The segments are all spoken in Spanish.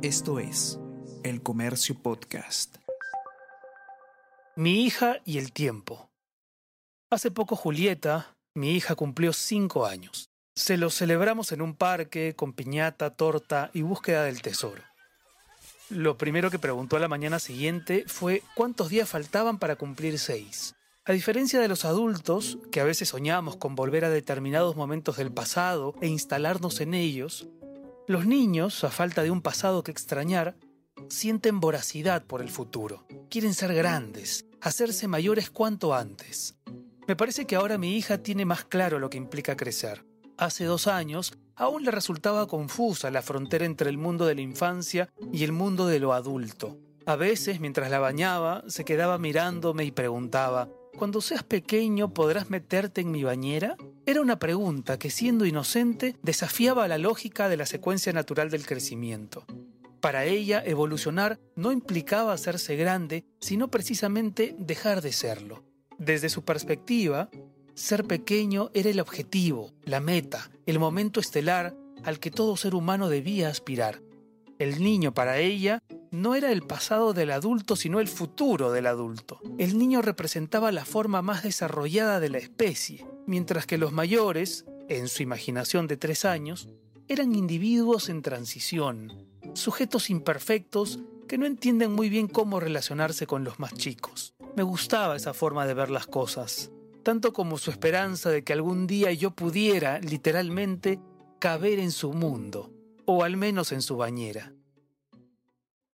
Esto es El Comercio Podcast. Mi hija y el tiempo. Hace poco Julieta, mi hija, cumplió cinco años. Se lo celebramos en un parque con piñata, torta y búsqueda del tesoro. Lo primero que preguntó a la mañana siguiente fue cuántos días faltaban para cumplir seis. A diferencia de los adultos, que a veces soñamos con volver a determinados momentos del pasado e instalarnos en ellos, los niños, a falta de un pasado que extrañar, sienten voracidad por el futuro. Quieren ser grandes, hacerse mayores cuanto antes. Me parece que ahora mi hija tiene más claro lo que implica crecer. Hace dos años aún le resultaba confusa la frontera entre el mundo de la infancia y el mundo de lo adulto. A veces, mientras la bañaba, se quedaba mirándome y preguntaba, ¿Cuando seas pequeño podrás meterte en mi bañera? Era una pregunta que siendo inocente desafiaba la lógica de la secuencia natural del crecimiento. Para ella, evolucionar no implicaba hacerse grande, sino precisamente dejar de serlo. Desde su perspectiva, ser pequeño era el objetivo, la meta, el momento estelar al que todo ser humano debía aspirar. El niño para ella no era el pasado del adulto, sino el futuro del adulto. El niño representaba la forma más desarrollada de la especie, mientras que los mayores, en su imaginación de tres años, eran individuos en transición, sujetos imperfectos que no entienden muy bien cómo relacionarse con los más chicos. Me gustaba esa forma de ver las cosas, tanto como su esperanza de que algún día yo pudiera, literalmente, caber en su mundo, o al menos en su bañera.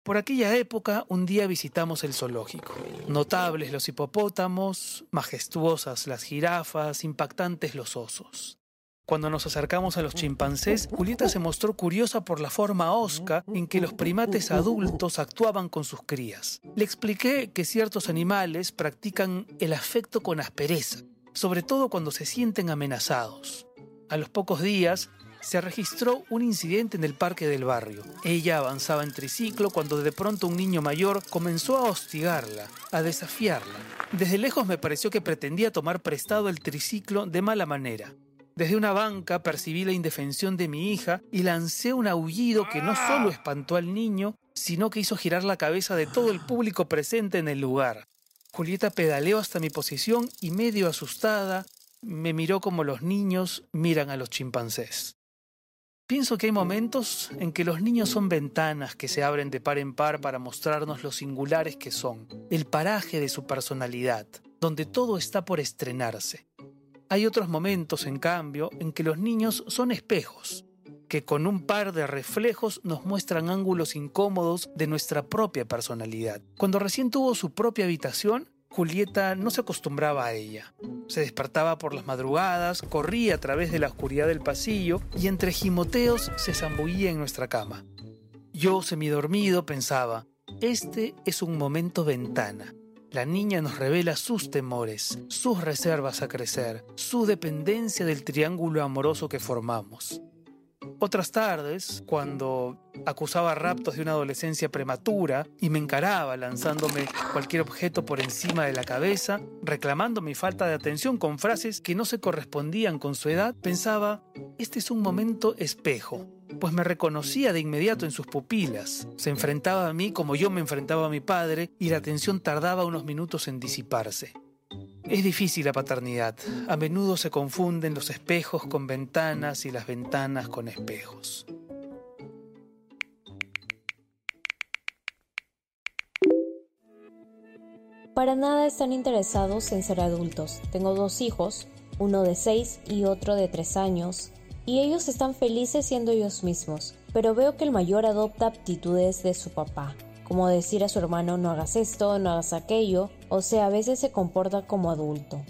Por aquella época, un día visitamos el zoológico. Notables los hipopótamos, majestuosas las jirafas, impactantes los osos. Cuando nos acercamos a los chimpancés, Julieta se mostró curiosa por la forma osca en que los primates adultos actuaban con sus crías. Le expliqué que ciertos animales practican el afecto con aspereza, sobre todo cuando se sienten amenazados. A los pocos días, se registró un incidente en el parque del barrio. Ella avanzaba en triciclo cuando de pronto un niño mayor comenzó a hostigarla, a desafiarla. Desde lejos me pareció que pretendía tomar prestado el triciclo de mala manera. Desde una banca percibí la indefensión de mi hija y lancé un aullido que no solo espantó al niño, sino que hizo girar la cabeza de todo el público presente en el lugar. Julieta pedaleó hasta mi posición y medio asustada me miró como los niños miran a los chimpancés. Pienso que hay momentos en que los niños son ventanas que se abren de par en par para mostrarnos lo singulares que son, el paraje de su personalidad, donde todo está por estrenarse. Hay otros momentos, en cambio, en que los niños son espejos, que con un par de reflejos nos muestran ángulos incómodos de nuestra propia personalidad. Cuando recién tuvo su propia habitación, Julieta no se acostumbraba a ella. Se despertaba por las madrugadas, corría a través de la oscuridad del pasillo y entre gimoteos se zambullía en nuestra cama. Yo, semidormido, pensaba, este es un momento ventana. La niña nos revela sus temores, sus reservas a crecer, su dependencia del triángulo amoroso que formamos. Otras tardes, cuando acusaba raptos de una adolescencia prematura y me encaraba lanzándome cualquier objeto por encima de la cabeza, reclamando mi falta de atención con frases que no se correspondían con su edad, pensaba, este es un momento espejo, pues me reconocía de inmediato en sus pupilas. Se enfrentaba a mí como yo me enfrentaba a mi padre y la atención tardaba unos minutos en disiparse. Es difícil la paternidad. A menudo se confunden los espejos con ventanas y las ventanas con espejos. Para nada están interesados en ser adultos. Tengo dos hijos, uno de seis y otro de tres años, y ellos están felices siendo ellos mismos, pero veo que el mayor adopta aptitudes de su papá, como decir a su hermano no hagas esto, no hagas aquello, o sea, a veces se comporta como adulto.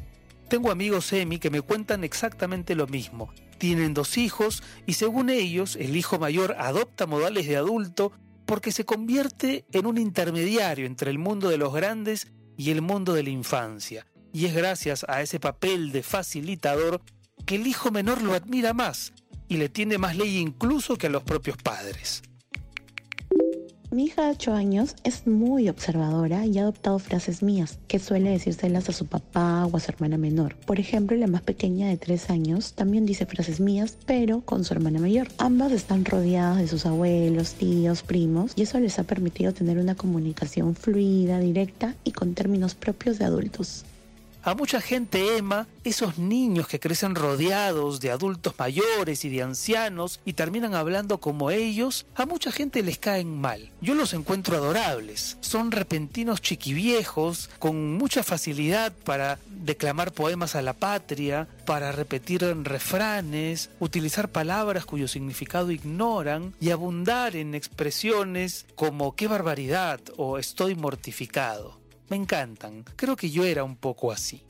Tengo amigos Emi que me cuentan exactamente lo mismo. Tienen dos hijos y según ellos el hijo mayor adopta modales de adulto porque se convierte en un intermediario entre el mundo de los grandes y el mundo de la infancia. Y es gracias a ese papel de facilitador que el hijo menor lo admira más y le tiene más ley incluso que a los propios padres. Mi hija de 8 años es muy observadora y ha adoptado frases mías que suele decírselas a su papá o a su hermana menor. Por ejemplo, la más pequeña de 3 años también dice frases mías, pero con su hermana mayor. Ambas están rodeadas de sus abuelos, tíos, primos y eso les ha permitido tener una comunicación fluida, directa y con términos propios de adultos. A mucha gente Emma, esos niños que crecen rodeados de adultos mayores y de ancianos y terminan hablando como ellos, a mucha gente les caen mal. Yo los encuentro adorables. Son repentinos chiquiviejos, con mucha facilidad para declamar poemas a la patria, para repetir refranes, utilizar palabras cuyo significado ignoran y abundar en expresiones como qué barbaridad o estoy mortificado me encantan. Creo que yo era un poco así.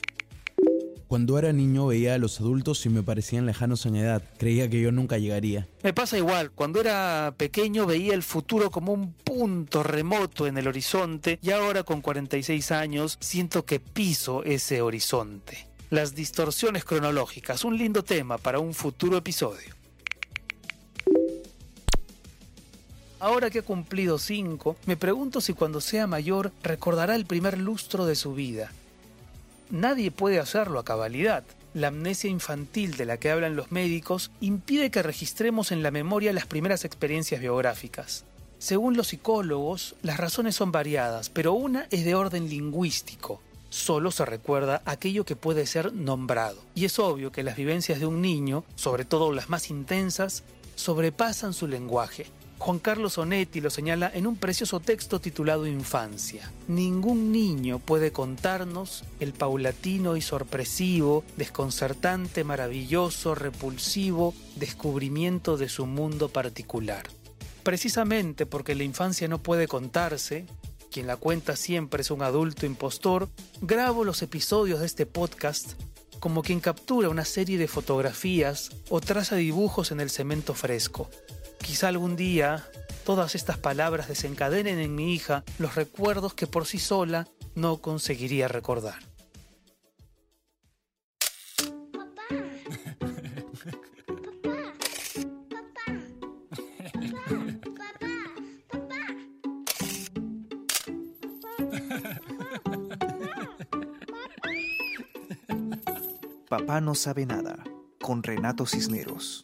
Cuando era niño veía a los adultos y me parecían lejanos en edad. Creía que yo nunca llegaría. Me pasa igual. Cuando era pequeño veía el futuro como un punto remoto en el horizonte y ahora con 46 años siento que piso ese horizonte. Las distorsiones cronológicas, un lindo tema para un futuro episodio. Ahora que ha cumplido cinco, me pregunto si cuando sea mayor recordará el primer lustro de su vida. Nadie puede hacerlo a cabalidad. La amnesia infantil de la que hablan los médicos impide que registremos en la memoria las primeras experiencias biográficas. Según los psicólogos, las razones son variadas, pero una es de orden lingüístico. Solo se recuerda aquello que puede ser nombrado. Y es obvio que las vivencias de un niño, sobre todo las más intensas, sobrepasan su lenguaje Juan Carlos Onetti lo señala en un precioso texto titulado Infancia. Ningún niño puede contarnos el paulatino y sorpresivo, desconcertante, maravilloso, repulsivo descubrimiento de su mundo particular. Precisamente porque la infancia no puede contarse, quien la cuenta siempre es un adulto impostor, grabo los episodios de este podcast como quien captura una serie de fotografías o traza dibujos en el cemento fresco Quizá algún día todas estas palabras desencadenen en mi hija los recuerdos que por sí sola no conseguiría recordar. Papá. No sabe nada con Renato Cisneros.